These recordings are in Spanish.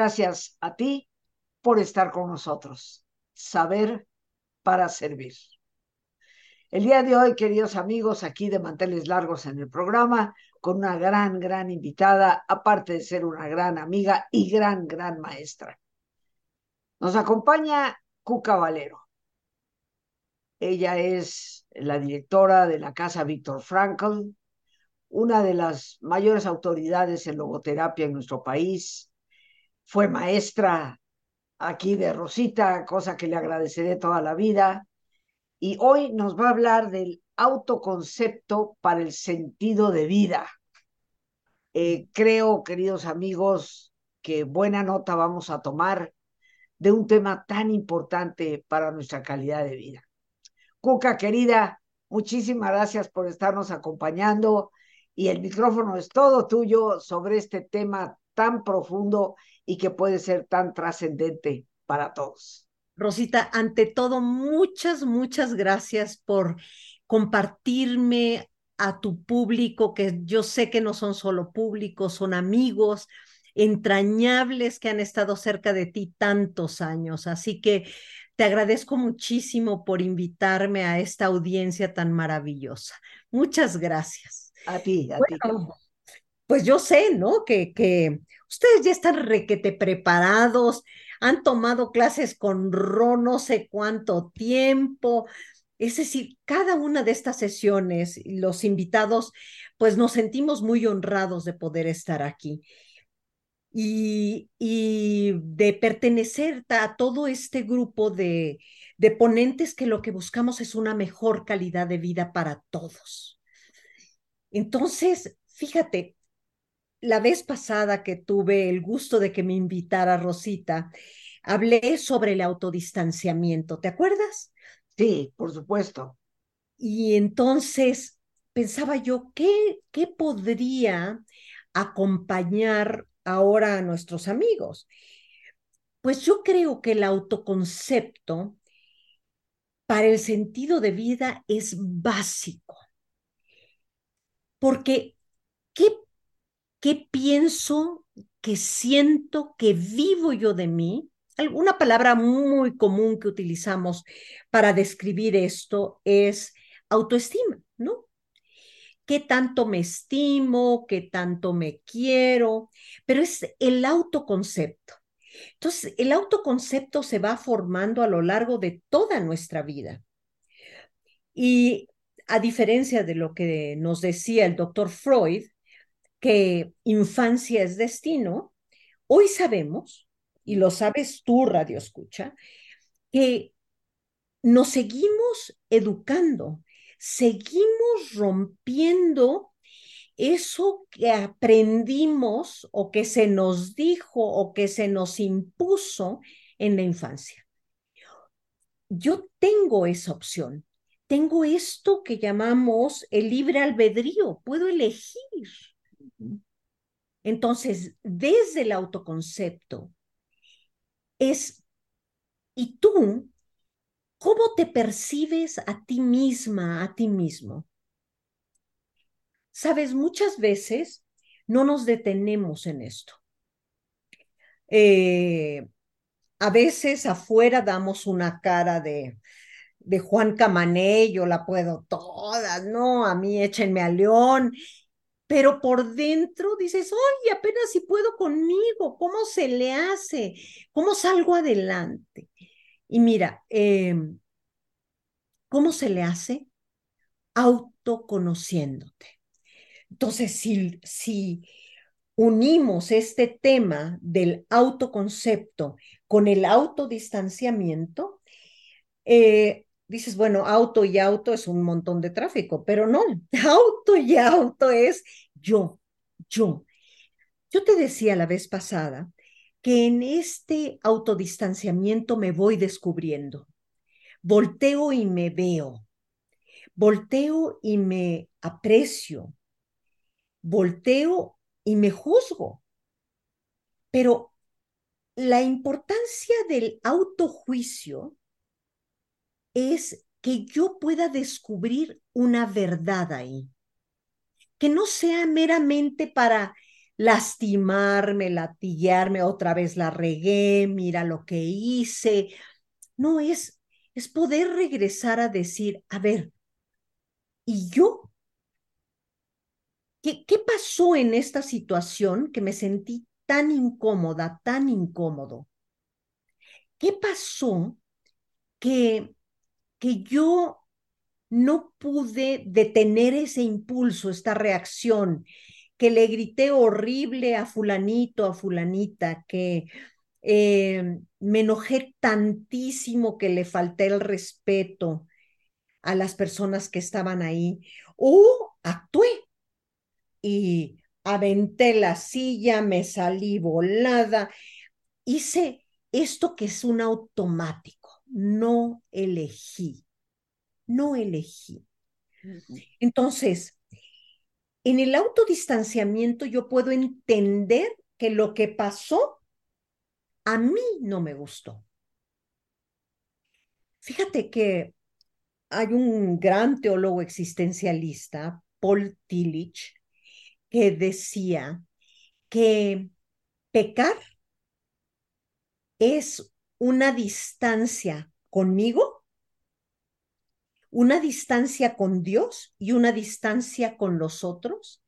Gracias a ti por estar con nosotros. Saber para servir. El día de hoy, queridos amigos, aquí de Manteles Largos en el programa, con una gran, gran invitada, aparte de ser una gran amiga y gran, gran maestra. Nos acompaña Cuca Valero. Ella es la directora de la Casa Víctor Frankl, una de las mayores autoridades en logoterapia en nuestro país. Fue maestra aquí de Rosita, cosa que le agradeceré toda la vida. Y hoy nos va a hablar del autoconcepto para el sentido de vida. Eh, creo, queridos amigos, que buena nota vamos a tomar de un tema tan importante para nuestra calidad de vida. Cuca, querida, muchísimas gracias por estarnos acompañando y el micrófono es todo tuyo sobre este tema tan profundo y que puede ser tan trascendente para todos. Rosita, ante todo, muchas, muchas gracias por compartirme a tu público, que yo sé que no son solo públicos, son amigos entrañables que han estado cerca de ti tantos años. Así que te agradezco muchísimo por invitarme a esta audiencia tan maravillosa. Muchas gracias. A ti, a ti. Pues yo sé, ¿no? Que, que ustedes ya están requete preparados, han tomado clases con Ro no sé cuánto tiempo. Es decir, cada una de estas sesiones, los invitados, pues nos sentimos muy honrados de poder estar aquí y, y de pertenecer a todo este grupo de, de ponentes que lo que buscamos es una mejor calidad de vida para todos. Entonces, fíjate, la vez pasada que tuve el gusto de que me invitara Rosita, hablé sobre el autodistanciamiento, ¿te acuerdas? Sí, por supuesto. Y entonces pensaba yo, ¿qué, qué podría acompañar ahora a nuestros amigos? Pues yo creo que el autoconcepto para el sentido de vida es básico. Porque, ¿qué, qué pienso, qué siento, qué vivo yo de mí? Una palabra muy común que utilizamos para describir esto es autoestima, ¿no? qué tanto me estimo, qué tanto me quiero, pero es el autoconcepto. Entonces, el autoconcepto se va formando a lo largo de toda nuestra vida. Y a diferencia de lo que nos decía el doctor Freud, que infancia es destino, hoy sabemos, y lo sabes tú, Radio Escucha, que nos seguimos educando seguimos rompiendo eso que aprendimos o que se nos dijo o que se nos impuso en la infancia. Yo tengo esa opción. Tengo esto que llamamos el libre albedrío. Puedo elegir. Entonces, desde el autoconcepto, es, ¿y tú ¿Cómo te percibes a ti misma, a ti mismo? Sabes, muchas veces no nos detenemos en esto. Eh, a veces afuera damos una cara de, de Juan Camané, yo la puedo toda, no, a mí échenme a León, pero por dentro dices, oye, apenas si puedo conmigo, ¿cómo se le hace? ¿Cómo salgo adelante? Y mira, em, ¿cómo se le hace? Autoconociéndote. Entonces, si, si unimos este tema del autoconcepto con el autodistanciamiento, eh, dices, bueno, auto y auto es un montón de tráfico, pero no, auto y auto es yo, yo. Yo te decía la vez pasada que en este autodistanciamiento me voy descubriendo. Volteo y me veo. Volteo y me aprecio. Volteo y me juzgo. Pero la importancia del autojuicio es que yo pueda descubrir una verdad ahí, que no sea meramente para lastimarme, latiguearme, otra vez la regué, mira lo que hice. No, es, es poder regresar a decir, a ver, ¿y yo? ¿Qué, ¿Qué pasó en esta situación que me sentí tan incómoda, tan incómodo? ¿Qué pasó que, que yo no pude detener ese impulso, esta reacción, que le grité horrible a fulanito, a fulanita, que eh, me enojé tantísimo que le falté el respeto a las personas que estaban ahí, o actué y aventé la silla, me salí volada, hice esto que es un automático, no elegí no elegí. Entonces, en el autodistanciamiento yo puedo entender que lo que pasó a mí no me gustó. Fíjate que hay un gran teólogo existencialista, Paul Tillich, que decía que pecar es una distancia conmigo una distancia con Dios y una distancia con los otros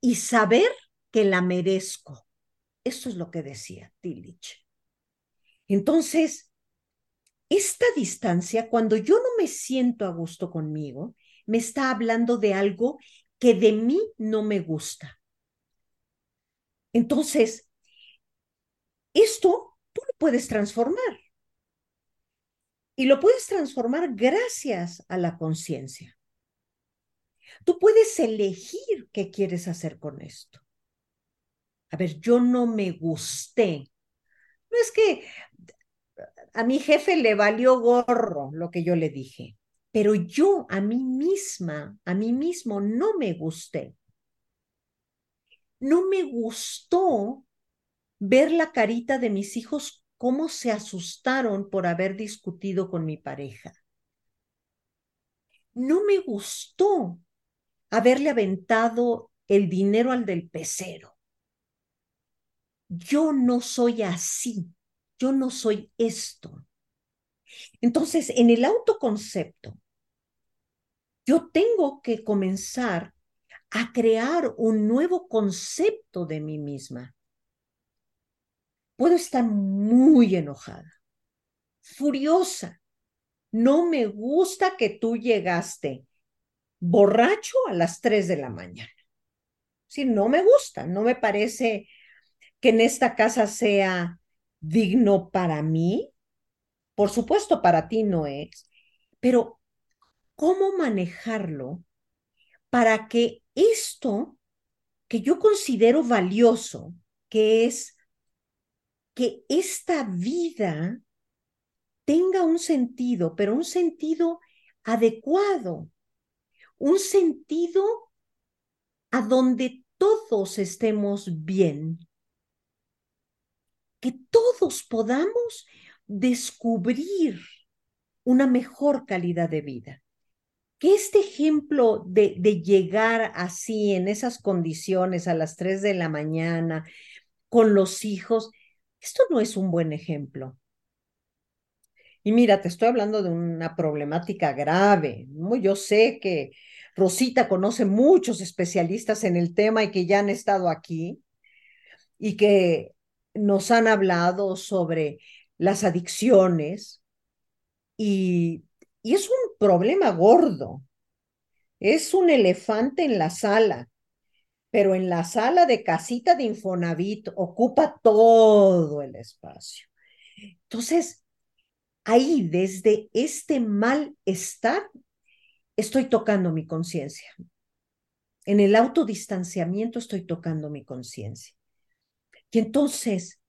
y saber que la merezco. Eso es lo que decía Tillich. Entonces, esta distancia, cuando yo no me siento a gusto conmigo, me está hablando de algo que de mí no me gusta. Entonces, esto tú lo puedes transformar. Y lo puedes transformar gracias a la conciencia. Tú puedes elegir qué quieres hacer con esto. A ver, yo no me gusté. No es que a mi jefe le valió gorro lo que yo le dije, pero yo a mí misma, a mí mismo no me gusté. No me gustó ver la carita de mis hijos cómo se asustaron por haber discutido con mi pareja. No me gustó haberle aventado el dinero al del pecero. Yo no soy así, yo no soy esto. Entonces, en el autoconcepto, yo tengo que comenzar a crear un nuevo concepto de mí misma puedo estar muy enojada, furiosa. No me gusta que tú llegaste borracho a las 3 de la mañana. Sí, no me gusta, no me parece que en esta casa sea digno para mí. Por supuesto, para ti no es, pero ¿cómo manejarlo para que esto que yo considero valioso, que es que esta vida tenga un sentido, pero un sentido adecuado, un sentido a donde todos estemos bien, que todos podamos descubrir una mejor calidad de vida. Que este ejemplo de, de, llegar así, en esas condiciones, a las 3 de la mañana, con los hijos, esto no es un buen ejemplo. Y mira, te estoy hablando de una problemática grave. Yo sé que Rosita conoce muchos especialistas en el tema y que ya han estado aquí y que nos han hablado sobre las adicciones y, y es un problema gordo. Es un elefante en la sala pero en la sala de casita de Infonavit ocupa todo el espacio. Entonces, ahí, desde este malestar, estoy tocando mi conciencia. En el autodistanciamiento estoy tocando mi conciencia. Y entonces,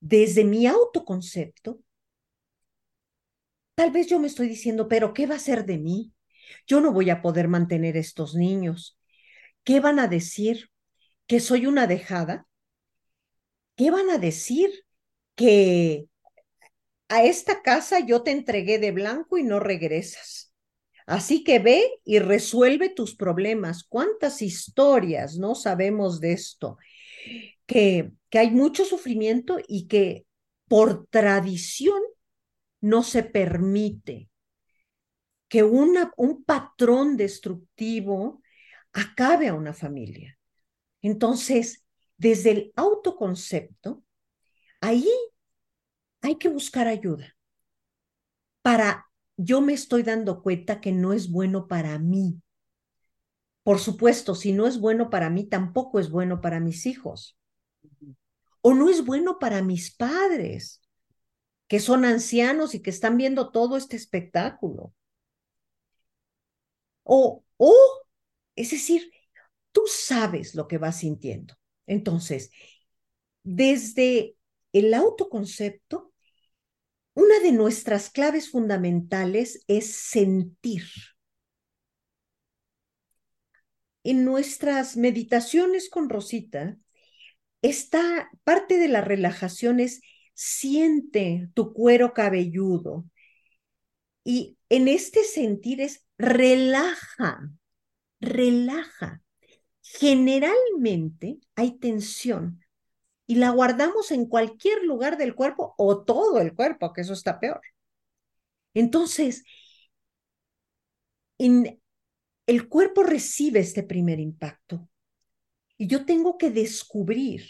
desde mi autoconcepto, tal vez yo me estoy diciendo, pero ¿qué va a ser de mí? Yo no voy a poder mantener estos niños. ¿Qué van a decir? ¿Que soy una dejada? ¿Qué van a decir? Que a esta casa yo te entregué de blanco y no regresas. Así que ve y resuelve tus problemas. ¿Cuántas historias no sabemos de esto? que, que hay mucho sufrimiento y que por tradición no se permite que una, un patrón destructivo acabe a una familia. Entonces, desde el autoconcepto, ahí hay que buscar ayuda para yo me estoy dando cuenta que no es bueno para mí. Por supuesto, si no es bueno para mí, tampoco es bueno para mis hijos. O no es bueno para mis padres, que son ancianos y que están viendo todo este espectáculo. O, o, es decir, tú sabes lo que vas sintiendo. Entonces, desde el autoconcepto, una de nuestras claves fundamentales es sentir. En nuestras meditaciones con Rosita, esta parte de la relajación es siente tu cuero cabelludo. Y en este sentir es relaja, relaja. Generalmente hay tensión y la guardamos en cualquier lugar del cuerpo o todo el cuerpo, que eso está peor. Entonces, en, el cuerpo recibe este primer impacto y yo tengo que descubrir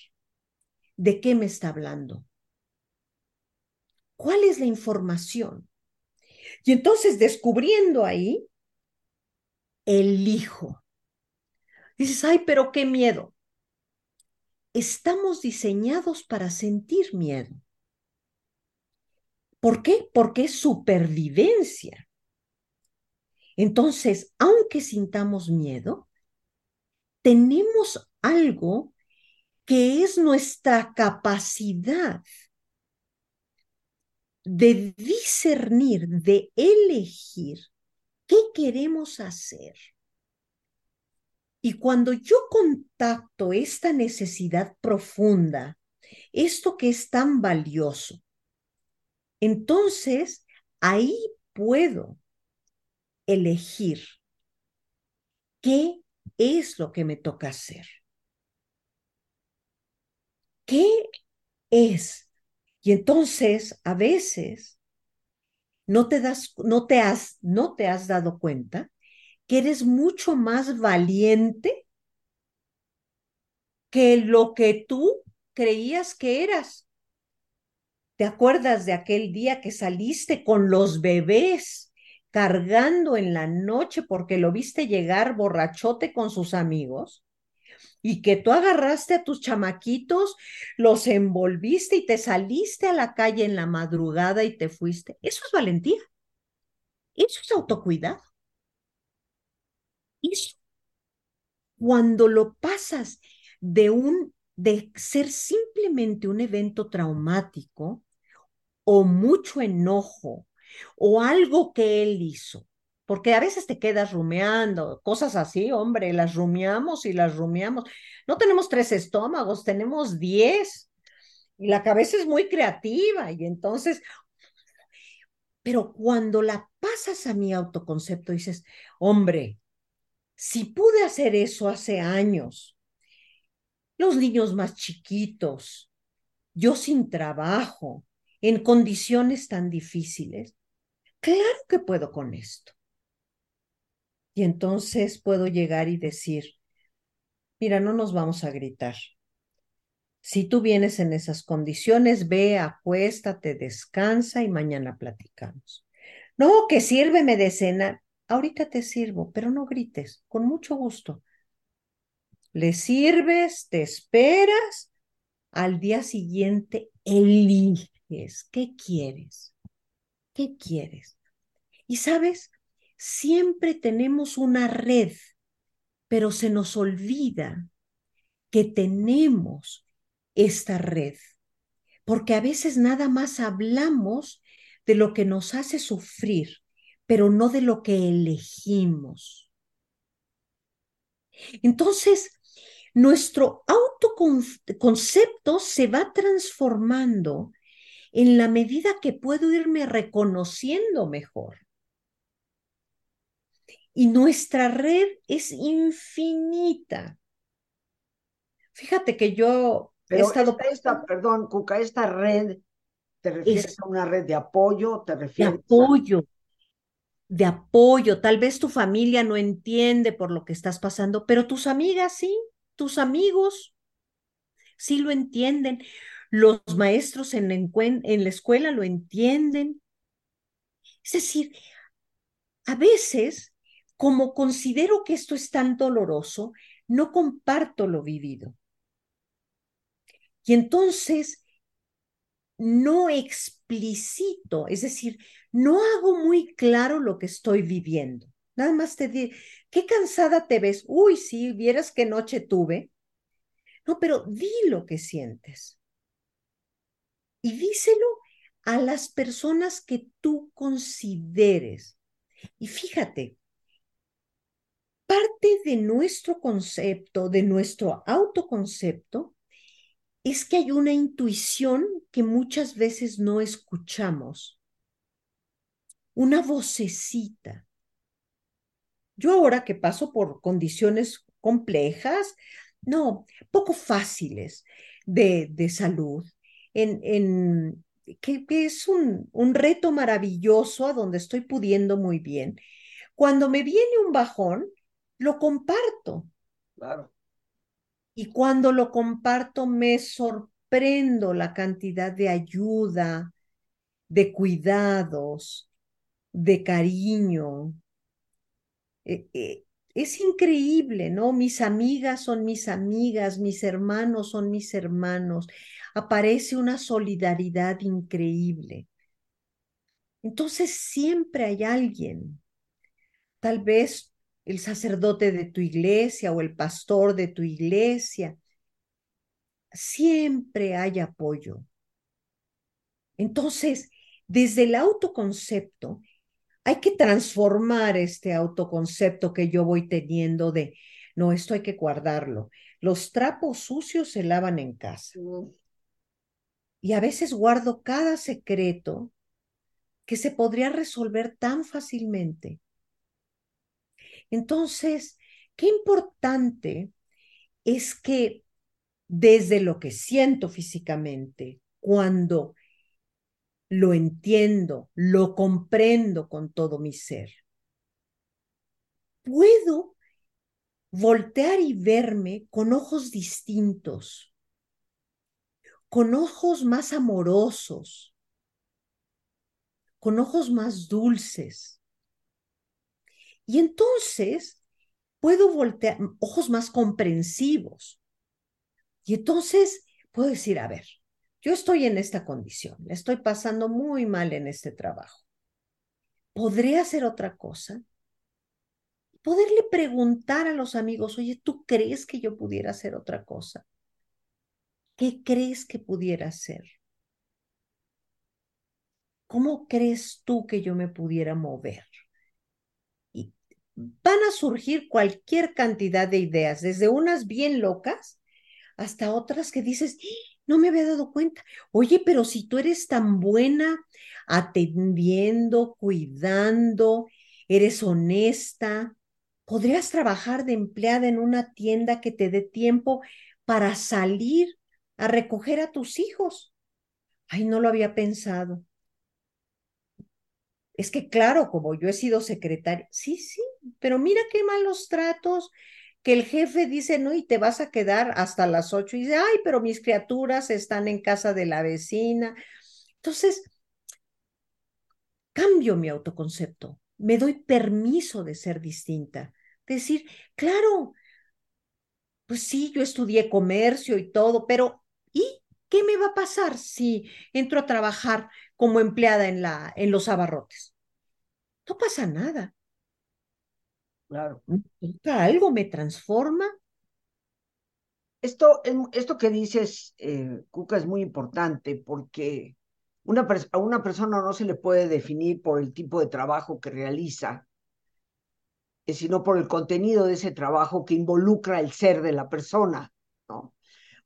de qué me está hablando. ¿Cuál es la información? Y entonces, descubriendo ahí, elijo. Dices, ay, pero qué miedo estamos diseñados para sentir miedo. ¿Por qué? Porque es supervivencia. Entonces, aunque sintamos miedo, tenemos algo que es nuestra capacidad de discernir, de elegir qué queremos hacer y cuando yo contacto esta necesidad profunda, esto que es tan valioso, entonces ahí puedo elegir qué es lo que me toca hacer. ¿Qué es? Y entonces, a veces, no te das, no te has, no te has dado cuenta que eres mucho más valiente que lo que tú creías que eras. ¿Te acuerdas de aquel día que saliste con los bebés cargando en la noche porque lo viste llegar borrachote con sus amigos? Y que tú agarraste a tus chamaquitos, los envolviste y te saliste a la calle en la madrugada y te fuiste. Eso es valentía. Eso es autocuidado. Eso, cuando lo pasas de un de ser simplemente un evento traumático o mucho enojo o algo que él hizo, porque a veces te quedas rumeando, cosas así, hombre, las rumiamos y las rumiamos. No tenemos tres estómagos, tenemos diez. Y la cabeza es muy creativa y entonces, pero cuando la pasas a mi autoconcepto, dices, hombre, si pude hacer eso hace años, los niños más chiquitos, yo sin trabajo, en condiciones tan difíciles, claro que puedo con esto. Y entonces puedo llegar y decir, mira, no nos vamos a gritar. Si tú vienes en esas condiciones, ve, acuéstate, descansa y mañana platicamos. No, que sírveme de cena ahorita te sirvo, pero no grites, con mucho gusto. Le sirves, te esperas, al día siguiente eliges qué quieres, qué quieres. Y sabes, siempre tenemos una red, pero se nos olvida que tenemos esta red, porque a veces nada más hablamos de lo que nos hace sufrir pero no de lo que elegimos. Entonces, nuestro autoconcepto se va transformando en la medida que puedo irme reconociendo mejor. Y nuestra red es infinita. Fíjate que yo Pero he estado... Esta, perdón, Cuca, esta red, ¿te refieres a una red de apoyo? ¿Te refieres de apoyo, de apoyo. Tal vez tu familia no entiende por lo que estás pasando, pero tus amigas sí, tus amigos sí lo entienden. Los maestros en en la escuela lo entienden. Es decir, a veces, como considero que esto es tan doloroso, no comparto lo vivido. Y entonces no explicito, es decir, no hago muy claro lo que estoy viviendo. Nada más te digo, qué cansada te ves. Uy, sí, vieras qué noche tuve. No, pero di lo que sientes. Y díselo a las personas que tú consideres. Y fíjate, parte de nuestro concepto, de nuestro autoconcepto, es que hay una intuición que muchas veces no escuchamos, una vocecita. Yo ahora que paso por condiciones complejas, no, poco fáciles de, de salud, en, en que, es un, un reto maravilloso a donde estoy pudiendo muy bien. Cuando me viene un bajón, lo comparto. Claro. Y cuando lo comparto me sorprendo la cantidad de ayuda, de cuidados, de cariño. Eh, eh, es increíble, ¿no? Mis amigas son mis amigas, mis hermanos son mis hermanos. Aparece una solidaridad increíble. Entonces siempre hay alguien, tal vez el sacerdote de tu iglesia o el pastor de tu iglesia. Siempre hay apoyo. Entonces, desde el autoconcepto, hay que transformar este autoconcepto que yo voy teniendo de, no, esto hay que guardarlo. Los trapos sucios se lavan en casa. Y a veces guardo cada secreto que se podría resolver tan fácilmente entonces, qué importante es que desde lo que siento físicamente, cuando lo entiendo, lo comprendo con todo mi ser, puedo voltear y verme con ojos distintos, con ojos más amorosos, con ojos más dulces, y entonces puedo voltear, ojos más comprensivos. Y entonces puedo decir, a ver, yo estoy en esta condición, estoy pasando muy mal en este trabajo. ¿Podría hacer otra cosa? Poderle preguntar a los amigos, oye, ¿tú crees que yo pudiera hacer otra cosa? ¿Qué crees que pudiera hacer? ¿Cómo crees tú que yo me pudiera mover? Van a surgir cualquier cantidad de ideas, desde unas bien locas hasta otras que dices, ¡Ah! no me había dado cuenta. Oye, pero si tú eres tan buena atendiendo, cuidando, eres honesta, podrías trabajar de empleada en una tienda que te dé tiempo para salir a recoger a tus hijos. Ay, no lo había pensado. Es que claro, como yo he sido secretaria, sí, sí, pero mira qué malos tratos, que el jefe dice, no, y te vas a quedar hasta las ocho, y dice, ay, pero mis criaturas están en casa de la vecina. Entonces, cambio mi autoconcepto, me doy permiso de ser distinta, decir, claro, pues sí, yo estudié comercio y todo, pero ¿y qué me va a pasar si entro a trabajar como empleada en, la, en los abarrotes? No pasa nada. Claro. Algo me transforma. Esto, esto que dices, eh, Cuca, es muy importante porque una a una persona no se le puede definir por el tipo de trabajo que realiza, eh, sino por el contenido de ese trabajo que involucra el ser de la persona. ¿no?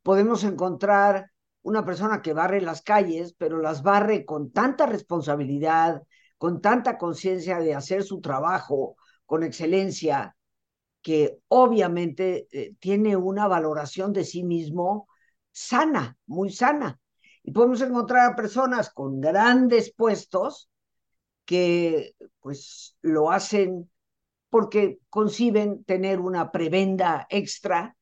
Podemos encontrar una persona que barre las calles, pero las barre con tanta responsabilidad, con tanta conciencia de hacer su trabajo con excelencia, que obviamente eh, tiene una valoración de sí mismo sana, muy sana. Y podemos encontrar a personas con grandes puestos que pues lo hacen porque conciben tener una prebenda extra,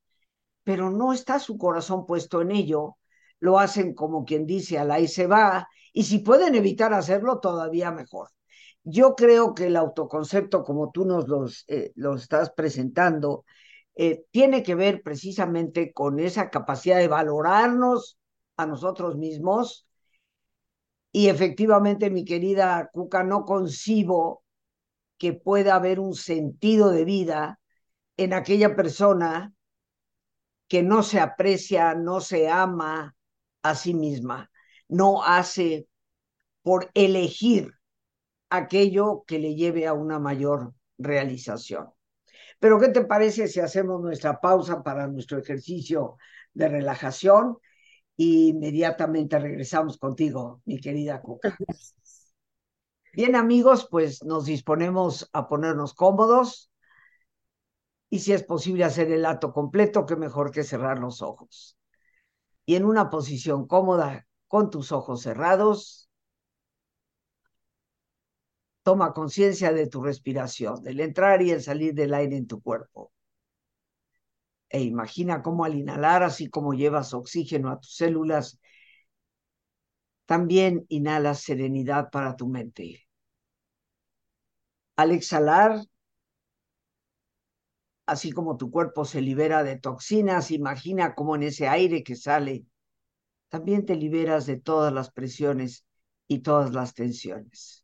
pero no está su corazón puesto en ello. Lo hacen como quien dice, a la y se va, y si pueden evitar hacerlo, todavía mejor. Yo creo que el autoconcepto, como tú nos los, eh, estás presentando, eh, tiene que ver precisamente con esa capacidad de valorarnos a nosotros mismos. Y efectivamente, mi querida Cuca, no concibo que pueda haber un sentido de vida en aquella persona que no se aprecia, no se ama a sí misma, no hace por elegir aquello que le lleve a una mayor realización. Pero ¿qué te parece si hacemos nuestra pausa para nuestro ejercicio de relajación? Y inmediatamente regresamos contigo, mi querida Cuca. Bien, amigos, pues nos disponemos a ponernos cómodos y si es posible hacer el acto completo, qué mejor que cerrar los ojos. Y en una posición cómoda, con tus ojos cerrados, Toma conciencia de tu respiración, del entrar y el salir del aire en tu cuerpo. E imagina cómo al inhalar, así como llevas oxígeno a tus células, también inhalas serenidad para tu mente. Al exhalar, así como tu cuerpo se libera de toxinas, imagina cómo en ese aire que sale, también te liberas de todas las presiones y todas las tensiones.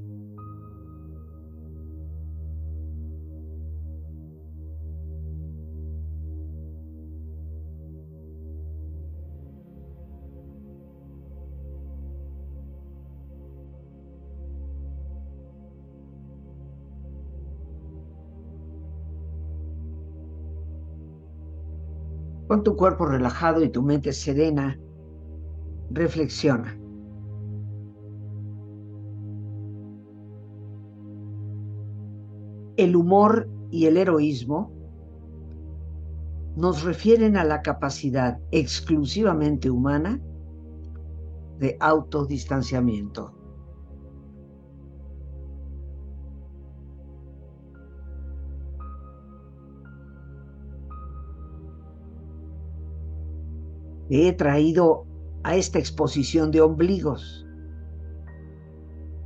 Con tu cuerpo relajado y tu mente serena, reflexiona. El humor y el heroísmo nos refieren a la capacidad exclusivamente humana de autodistanciamiento. He traído a esta exposición de ombligos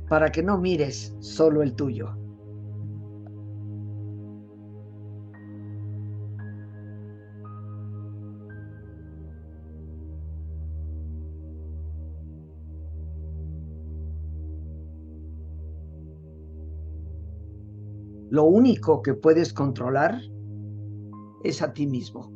para que no mires solo el tuyo. Lo único que puedes controlar es a ti mismo.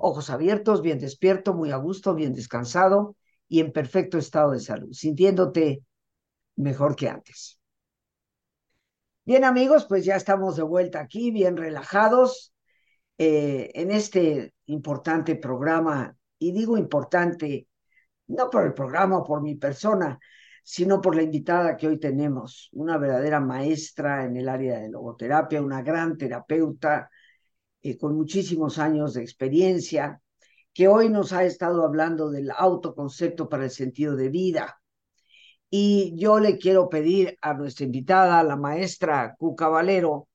ojos abiertos, bien despierto, muy a gusto, bien descansado y en perfecto estado de salud, sintiéndote mejor que antes. Bien amigos, pues ya estamos de vuelta aquí, bien relajados eh, en este importante programa, y digo importante no por el programa o por mi persona, sino por la invitada que hoy tenemos, una verdadera maestra en el área de logoterapia, una gran terapeuta, con muchísimos años de experiencia, que hoy nos ha estado hablando del autoconcepto para el sentido de vida. Y yo le quiero pedir a nuestra invitada, la maestra Cuca Valero,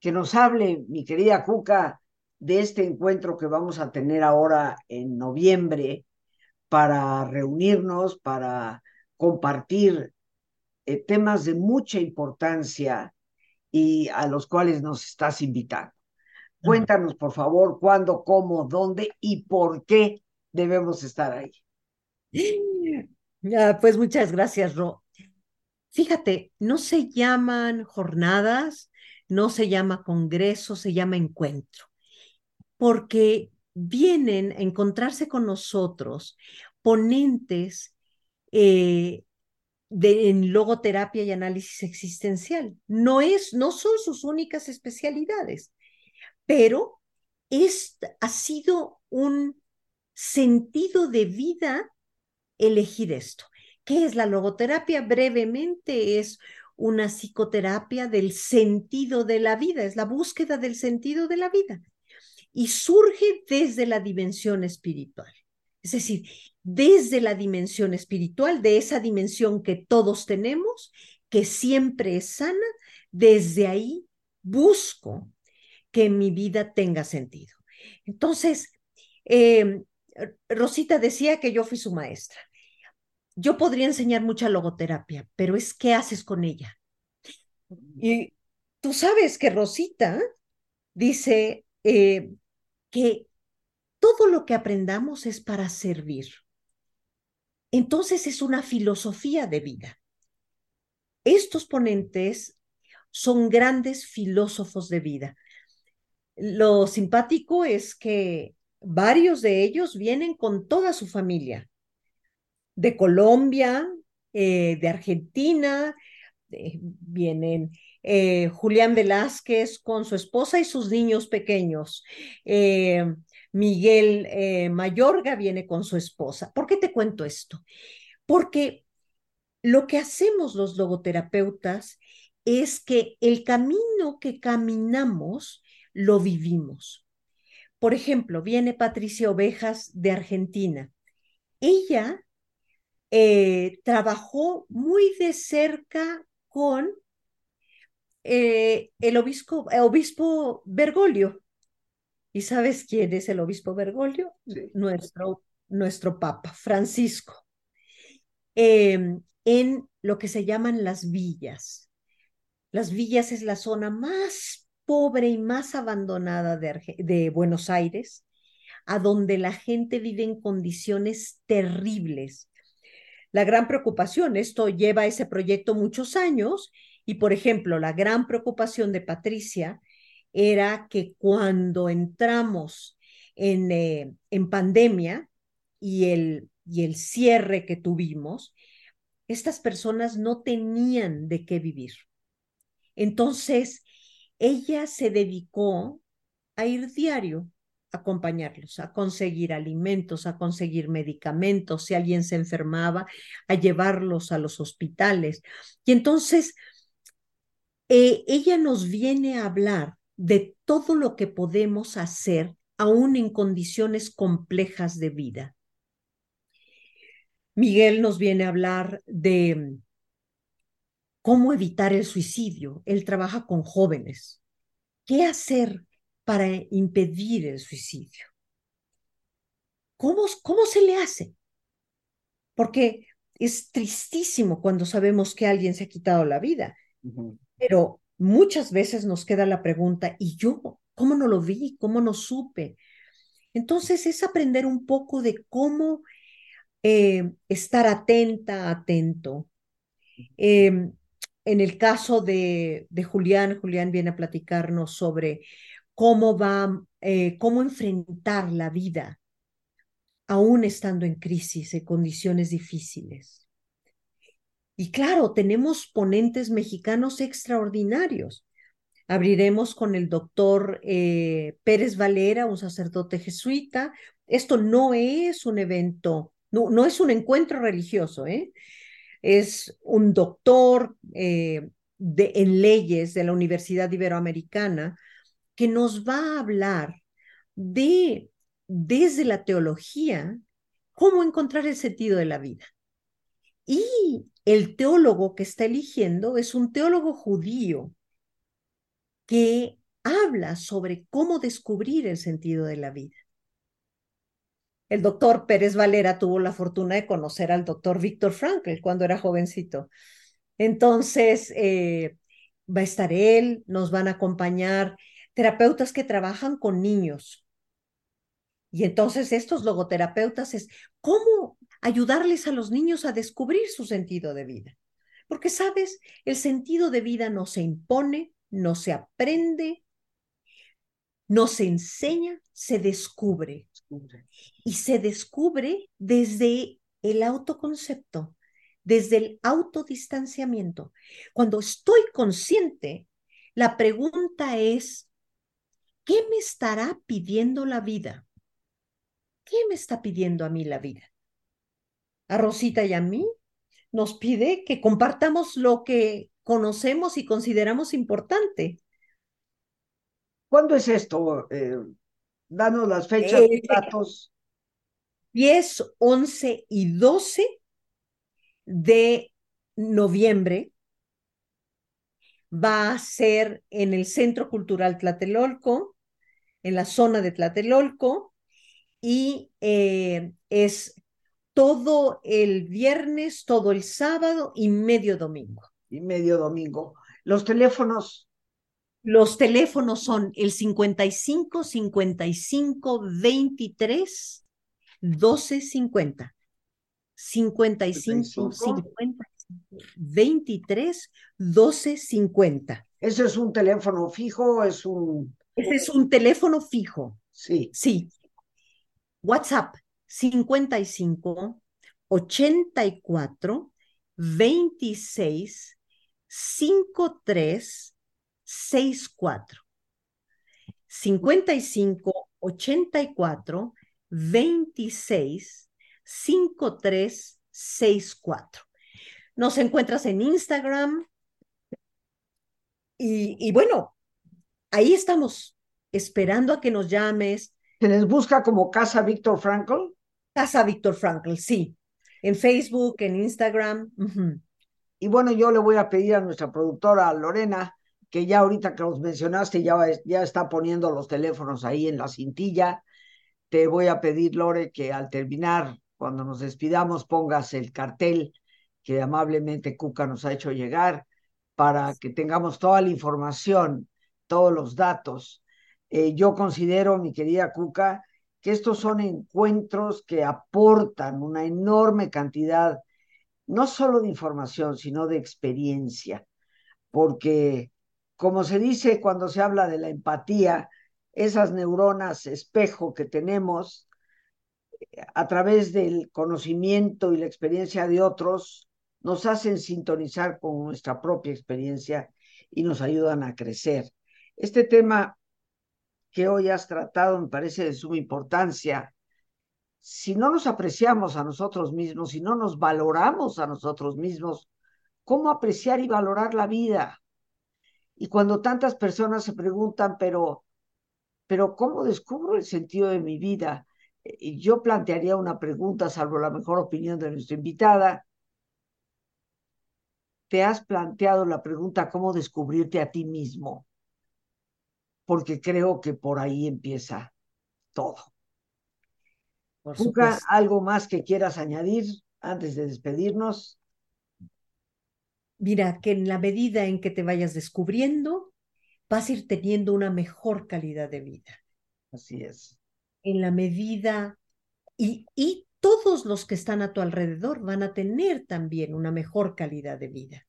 que nos hable, mi querida Cuca, de este encuentro que vamos a tener ahora en noviembre para reunirnos, para compartir eh, temas de mucha importancia y a los cuales nos estás invitando. Cuéntanos, por favor, cuándo, cómo, dónde y por qué debemos estar ahí. pues muchas gracias, Ro. Fíjate, no se llaman jornadas, no se llama congreso, se llama encuentro. porque vienen a encontrarse con nosotros ponentes eh, de, en logoterapia y análisis existencial. No, es, no son sus únicas especialidades, pero es, ha sido un sentido de vida elegir esto. ¿Qué es la logoterapia? Brevemente es una psicoterapia del sentido de la vida, es la búsqueda del sentido de la vida. Y surge desde la dimensión espiritual. Es decir, desde la dimensión espiritual, de esa dimensión que todos tenemos, que siempre es sana, desde ahí busco que mi vida tenga sentido. Entonces, eh, Rosita decía que yo fui su maestra. Yo podría enseñar mucha logoterapia, pero es qué haces con ella. Y tú sabes que Rosita dice eh, que todo lo que aprendamos es para servir. Entonces es una filosofía de vida. Estos ponentes son grandes filósofos de vida. Lo simpático es que varios de ellos vienen con toda su familia, de Colombia, eh, de Argentina, vienen eh, Julián Velázquez con su esposa y sus niños pequeños. Eh, Miguel Mayorga viene con su esposa. ¿Por qué te cuento esto? Porque lo que hacemos los logoterapeutas es que el camino que caminamos lo vivimos. Por ejemplo, viene Patricia Ovejas de Argentina. Ella eh, trabajó muy de cerca con eh, el obispo, obispo Bergoglio. ¿Y sabes quién es el obispo Bergoglio? Nuestro, nuestro Papa, Francisco. Em, en lo que se llaman las villas. Las villas es la zona más pobre y más abandonada de, Buenos Aires, a donde la gente vive en condiciones terribles. La gran preocupación, esto lleva ese proyecto muchos años, y por ejemplo, la gran preocupación de Patricia era que cuando entramos en, eh, en pandemia y el, y el cierre que tuvimos, estas personas no tenían de qué vivir. Entonces, ella se dedicó a ir diario a acompañarlos, a conseguir alimentos, a conseguir medicamentos, si alguien se enfermaba, a llevarlos a los hospitales. Y entonces, eh, ella nos viene a hablar de todo lo que podemos hacer aún en condiciones complejas de vida. Miguel nos viene a hablar de cómo evitar el suicidio. Él trabaja con jóvenes. ¿Qué hacer para impedir el suicidio? ¿Cómo, cómo se le hace? Porque es tristísimo cuando sabemos que alguien se ha quitado la vida, pero muchas veces nos queda la pregunta, ¿y yo? ¿Cómo no lo vi? ¿Cómo no supe? Entonces es aprender un poco de cómo eh, estar atenta, atento. Eh, en el caso de, Julián, Julián viene a platicarnos sobre cómo va, eh, cómo enfrentar la vida, aún estando en crisis, en condiciones difíciles. Y claro, tenemos ponentes mexicanos extraordinarios. Abriremos con el doctor eh, Pérez Valera, un sacerdote jesuita. Esto no es un evento, no, no es un encuentro religioso, ¿eh? Es un doctor eh, de, en leyes de la Universidad Iberoamericana que nos va a hablar de, desde la teología, cómo encontrar el sentido de la vida. Y el teólogo que está eligiendo es un teólogo judío que habla sobre cómo descubrir el sentido de la vida el doctor Pérez Valera tuvo la fortuna de conocer al doctor Víctor Frankl cuando era jovencito. Entonces, eh, va a estar él, nos van a acompañar terapeutas que trabajan con niños. Y entonces estos logoterapeutas es cómo ayudarles a los niños a descubrir su sentido de vida. Porque, sabes, el sentido de vida no se impone, no se aprende, no se enseña, se descubre. Y se descubre desde el autoconcepto, desde el autodistanciamiento. Cuando estoy consciente, la pregunta es, ¿qué me estará pidiendo la vida? ¿Qué me está pidiendo a mí la vida? A Rosita y a mí nos pide que compartamos lo que conocemos y consideramos importante. ¿Cuándo es esto? Eh, danos las fechas, eh, datos. 10, 11 y 12 de noviembre va a ser en el Centro Cultural Tlatelolco, en la zona de Tlatelolco, y eh, es todo el viernes, todo el sábado y medio domingo. Y medio domingo. Los teléfonos. Los teléfonos son el 55 55 23 12 50. 55 50 23 12 50. ¿Ese es un teléfono fijo es un...? Ese es un teléfono fijo. Sí. Sí. WhatsApp 55 84 26 53 64. 55 84 26 53 64. Nos encuentras en Instagram y, y bueno, ahí estamos esperando a que nos llames. ¿Se les busca como Casa Víctor Frankl? Casa Víctor Frankl, sí. En Facebook, en Instagram. Y bueno, yo le voy a pedir a nuestra productora Lorena, que ya ahorita que los mencionaste, ya, ya está poniendo los teléfonos ahí en la cintilla. Te voy a pedir, Lore, que al terminar, cuando nos despidamos, pongas el cartel que amablemente Cuca nos ha hecho llegar para que tengamos toda la información, todos los datos. Eh, yo considero, mi querida Cuca, que estos son encuentros que aportan una enorme cantidad, no solo de información, sino de experiencia, porque como se dice cuando se habla de la empatía, esas neuronas espejo que tenemos a través del conocimiento y la experiencia de otros, nos hacen sintonizar con nuestra propia experiencia y nos ayudan a crecer. Este tema que hoy has tratado me parece de suma importancia. Si no nos apreciamos a nosotros mismos, si no nos valoramos a nosotros mismos, ¿cómo apreciar y valorar la vida? Y cuando tantas personas se preguntan, pero, pero ¿cómo descubro el sentido de mi vida? Y yo plantearía una pregunta, salvo la mejor opinión de nuestra invitada. ¿Te has planteado la pregunta cómo descubrirte a ti mismo? porque creo que por ahí empieza todo. Por ¿algo más que quieras añadir antes de despedirnos? Mira, que en la medida en que te vayas descubriendo, vas a ir teniendo una mejor calidad de vida. Así es. En la medida, y, y todos los que están a tu alrededor van a tener también una mejor calidad de vida.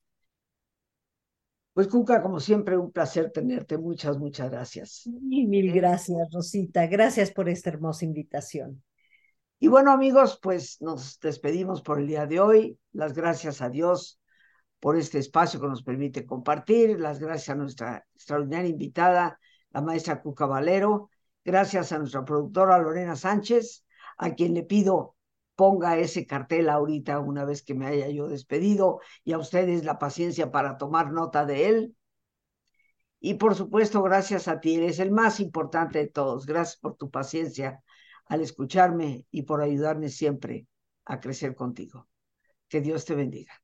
Pues Cuca, como siempre, un placer tenerte. Muchas, muchas gracias. mil gracias, Rosita. Gracias por esta hermosa invitación. Y bueno, amigos, pues nos despedimos por el día de hoy. Las gracias a Dios por este espacio que nos permite compartir. Las gracias a nuestra extraordinaria invitada, la maestra Cuca Valero. Gracias a nuestra productora Lorena Sánchez, a quien le pido ponga ese cartel ahorita una vez que me haya yo despedido y a ustedes la paciencia para tomar nota de él. Y por supuesto, gracias a ti, eres el más importante de todos. Gracias por tu paciencia al escucharme y por ayudarme siempre a crecer contigo. Que Dios te bendiga.